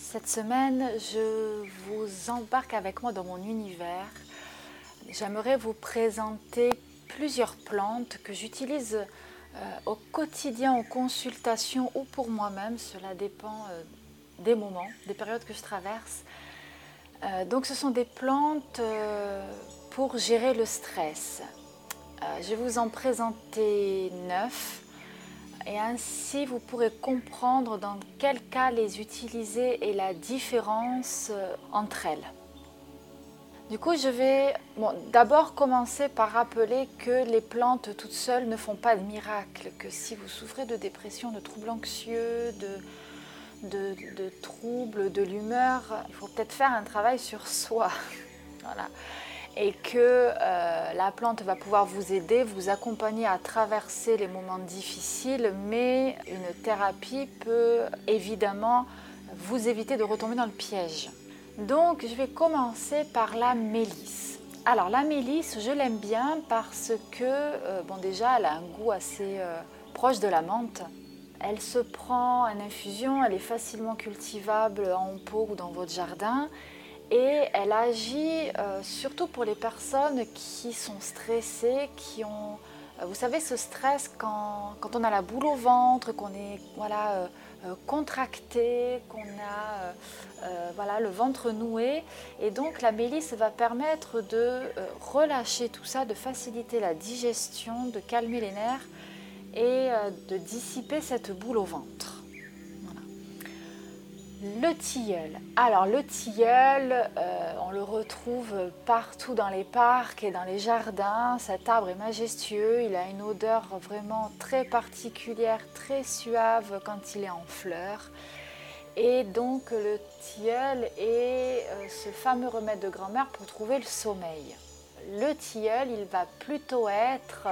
cette semaine, je vous embarque avec moi dans mon univers. J'aimerais vous présenter plusieurs plantes que j'utilise euh, au quotidien en consultation ou pour moi-même. Cela dépend euh, des moments, des périodes que je traverse. Euh, donc ce sont des plantes pour gérer le stress. je vais vous en présenter neuf et ainsi vous pourrez comprendre dans quel cas les utiliser et la différence euh, entre elles. Du coup, je vais d'abord commencer par rappeler que les plantes toutes seules ne font pas de miracle, que si vous souffrez de dépression, de troubles anxieux, de, de, de troubles de l'humeur, il faut peut-être faire un travail sur soi. voilà et que euh, la plante va pouvoir vous aider, vous accompagner à traverser les moments difficiles, mais une thérapie peut évidemment vous éviter de retomber dans le piège. Donc je vais commencer par la mélisse. Alors la mélisse, je l'aime bien parce que, euh, bon déjà, elle a un goût assez euh, proche de la menthe. Elle se prend en infusion, elle est facilement cultivable en pot ou dans votre jardin et elle agit euh, surtout pour les personnes qui sont stressées, qui ont, euh, vous savez, ce stress quand, on a la boule au ventre, qu'on est voilà, euh, contracté, qu'on a voilà, le ventre noué. Et donc la mélisse va permettre de relâcher tout ça, de faciliter la digestion, de calmer les nerfs et de dissiper cette boule au ventre. Le tilleul. Alors le tilleul, euh, on le retrouve partout dans les parcs et dans les jardins. Cet arbre est majestueux, il a une odeur vraiment très particulière, très suave quand il est en fleurs. Et donc le tilleul est euh, ce fameux remède de grand-mère pour trouver le sommeil. Le tilleul, il va plutôt être,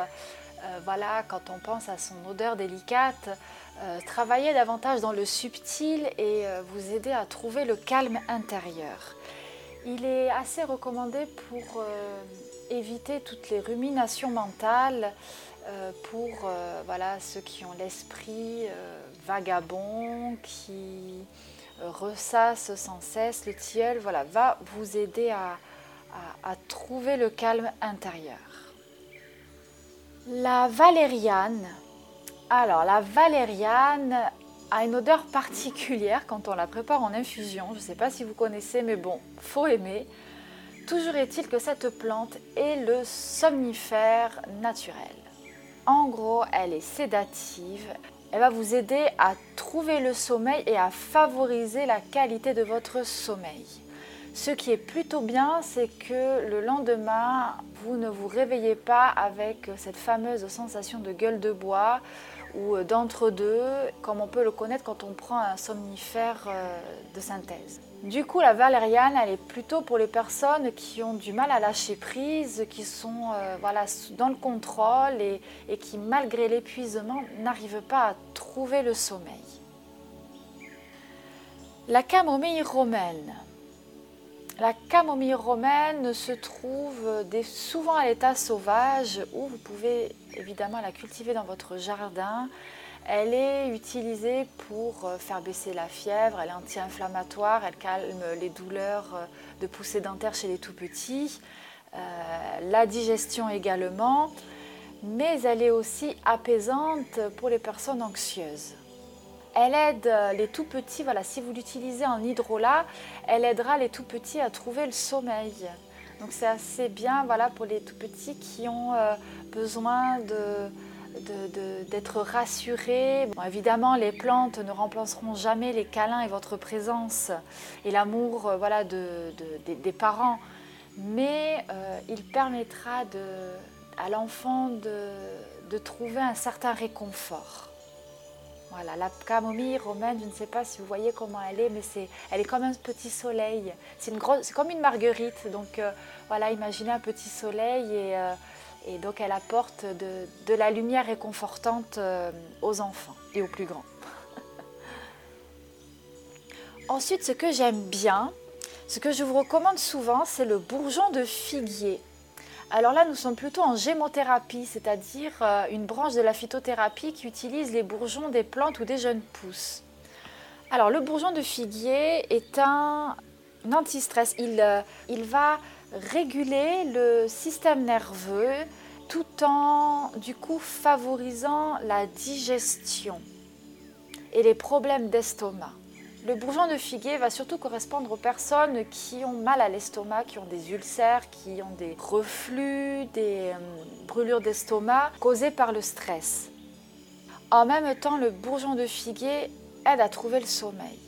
euh, voilà, quand on pense à son odeur délicate, euh, travailler davantage dans le subtil et euh, vous aider à trouver le calme intérieur. Il est assez recommandé pour euh, éviter toutes les ruminations mentales, pour voilà, ceux qui ont l'esprit vagabond, qui ressassent sans cesse. Le tilleul voilà, va vous aider à trouver le calme intérieur. La valériane, alors, la valériane a une odeur particulière quand on la prépare en infusion. Je ne sais pas si vous connaissez, mais bon, faut aimer. Toujours est-il que cette plante est le somnifère naturel. En gros, elle est sédative. Elle va vous aider à trouver le sommeil et à favoriser la qualité de votre sommeil. Ce qui est plutôt bien, c'est que le lendemain, vous ne vous réveillez pas avec cette fameuse sensation de gueule de bois ou d'entre-deux, comme on peut le connaître quand on prend un somnifère euh, de synthèse. Du coup, la valériane, elle est plutôt pour les personnes qui ont du mal à lâcher prise, qui sont euh, dans le contrôle et, et qui, malgré l'épuisement, n'arrivent pas à trouver le sommeil. La camomille romaine. La camomille romaine se trouve souvent à l'état sauvage où vous pouvez évidemment la cultiver dans votre jardin. Elle est utilisée pour euh, faire baisser la fièvre, elle est anti-inflammatoire, elle calme les douleurs euh, de poussée dentaire chez les tout petits, euh, la digestion également, mais elle est aussi apaisante pour les personnes anxieuses. Elle aide euh, les tout petits, voilà, si vous l'utilisez en hydrolat, elle aidera les tout petits à trouver le sommeil. Donc c'est assez bien voilà, pour les tout petits qui ont besoin de d'être rassurés. évidemment, les plantes ne remplaceront jamais les câlins et votre présence et l'amour voilà, des parents, mais il permettra à l'enfant de trouver un certain réconfort. Voilà, la camomille romaine, je ne sais pas si vous voyez comment elle est, mais c'est, elle est comme un petit soleil. C'est, comme une marguerite. Donc euh, voilà, imaginez un petit soleil et, euh, et donc elle apporte de, de la lumière réconfortante euh, aux enfants et aux plus grands. Ensuite, ce que j'aime bien, ce que je vous recommande souvent, c'est le bourgeon de figuier. Alors là, nous sommes plutôt en gémothérapie, c'est-à-dire euh, une branche de la phytothérapie qui utilise les bourgeons des plantes ou des jeunes pousses. Alors le bourgeon de figuier est un, anti-stress. Il, euh, il va réguler le système nerveux tout en du coup favorisant la digestion et les problèmes d'estomac. Le bourgeon de figuier va surtout correspondre aux personnes qui ont mal à l'estomac, qui ont des ulcères, qui ont des reflux, des euh, brûlures d'estomac causées par le stress. En même temps, le bourgeon de figuier aide à trouver le sommeil.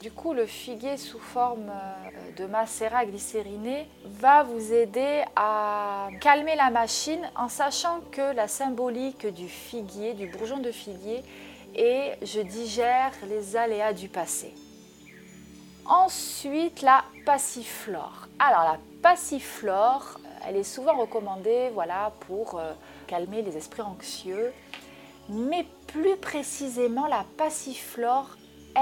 Du coup, le figuier sous forme euh, de macérat glycériné va vous aider à calmer la machine en sachant que la symbolique du figuier, du bourgeon de figuier, est je digère les aléas du passé. Ensuite, la passiflore. Alors, la passiflore, elle est souvent recommandée voilà, pour euh, calmer les esprits anxieux. Mais plus précisément, la passiflore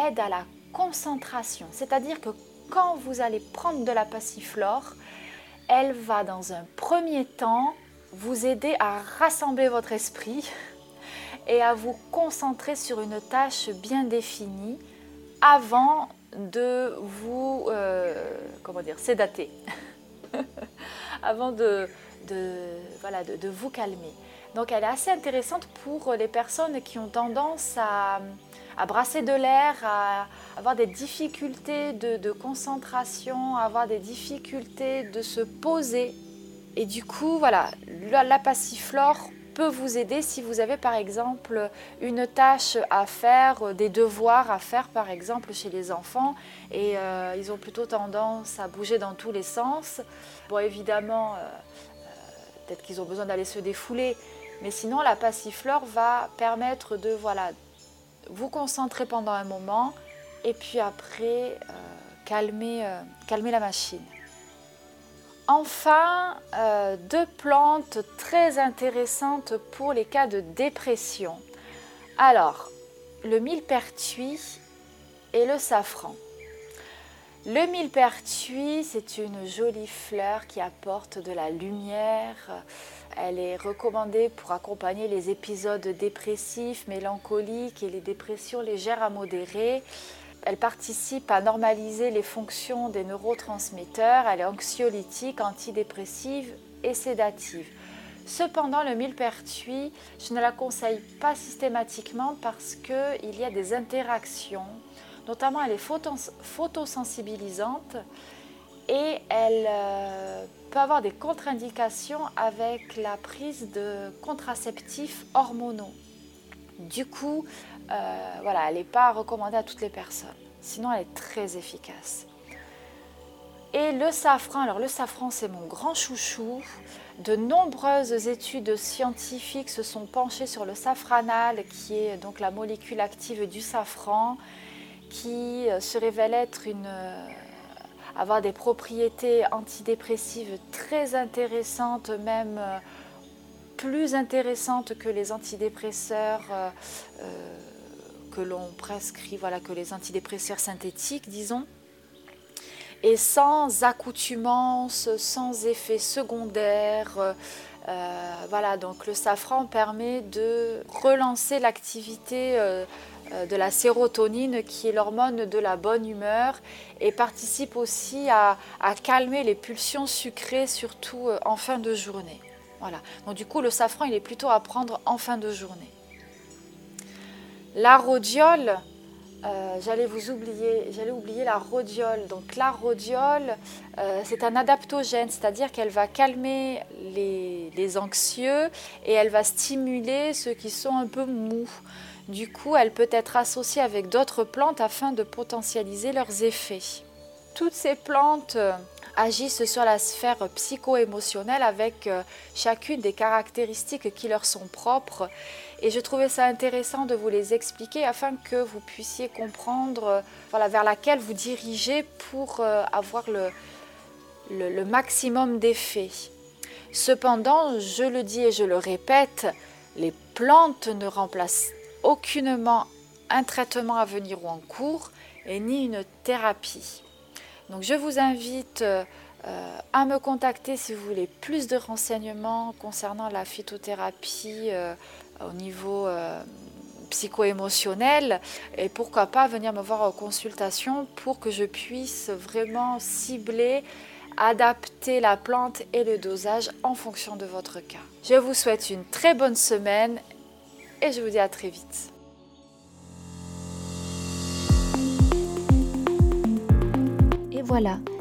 aide à la concentration. C'est-à-dire que quand vous allez prendre de la passiflore, elle va dans un premier temps vous aider à rassembler votre esprit et à vous concentrer sur une tâche bien définie avant de vous, euh, comment dire, sédater, avant de, voilà, de, vous calmer. Donc elle est assez intéressante pour les personnes qui ont tendance à, brasser de l'air, à avoir des difficultés de, concentration, à avoir des difficultés de se poser. Et du coup, voilà, la, la passiflore vous aider si vous avez par exemple une tâche à faire, des devoirs à faire par exemple chez les enfants et euh, ils ont plutôt tendance à bouger dans tous les sens. Bon évidemment, euh, euh, peut-être qu'ils ont besoin d'aller se défouler, mais sinon la passiflore va permettre de voilà, vous concentrer pendant un moment et puis après calmer, calmer la machine. Enfin, euh, deux plantes très intéressantes pour les cas de dépression. Alors, le millepertuis et le safran. Le millepertuis, c'est une jolie fleur qui apporte de la lumière. Elle est recommandée pour accompagner les épisodes dépressifs, mélancoliques et les dépressions légères à modérées. Elle participe à normaliser les fonctions des neurotransmetteurs. Elle est anxiolytique, antidépressive et sédative. Cependant, le millepertuis, je ne la conseille pas systématiquement parce qu'il y a des interactions. Notamment, elle est photosensibilisante et elle euh, peut avoir des contre-indications avec la prise de contraceptifs hormonaux. Du coup, euh, voilà, elle n'est pas recommandée à toutes les personnes. Sinon, elle est très efficace. Et le safran, alors le safran c'est mon grand chouchou. De nombreuses études scientifiques se sont penchées sur le safranal, qui est donc la molécule active du safran, qui euh, se révèle être une, euh, avoir des propriétés antidépressives très intéressantes, même plus intéressantes que les antidépresseurs que l'on prescrit, voilà, que les antidépresseurs synthétiques, disons, et sans accoutumance, sans effet secondaire. Euh, voilà, donc le safran permet de relancer l'activité euh, euh, de la sérotonine qui est l'hormone de la bonne humeur et participe aussi à, à calmer les pulsions sucrées, surtout en fin de journée. Voilà, donc du coup le safran il est plutôt à prendre en fin de journée. La rhodiole, euh, j'allais vous oublier, j'allais oublier la rhodiole. Donc la rhodiole, euh, c'est un adaptogène, c'est-à-dire qu'elle va calmer les, les, anxieux et elle va stimuler ceux qui sont un peu mous. Du coup, elle peut être associée avec d'autres plantes afin de potentialiser leurs effets. Toutes ces plantes euh, agissent sur la sphère psycho-émotionnelle avec chacune des caractéristiques qui leur sont propres et je trouvais ça intéressant de vous les expliquer afin que vous puissiez comprendre euh, voilà, vers laquelle vous dirigez pour euh, avoir le, maximum d'effets. Cependant, je le dis et je le répète, les plantes ne remplacent aucunement un traitement à venir ou en cours et ni une thérapie. Donc je vous invite euh, à me contacter si vous voulez plus de renseignements concernant la phytothérapie au niveau euh, psycho-émotionnel et pourquoi pas venir me voir en consultation pour que je puisse vraiment cibler, adapter la plante et le dosage en fonction de votre cas. Je vous souhaite une très bonne semaine et je vous dis à très vite. Et voilà,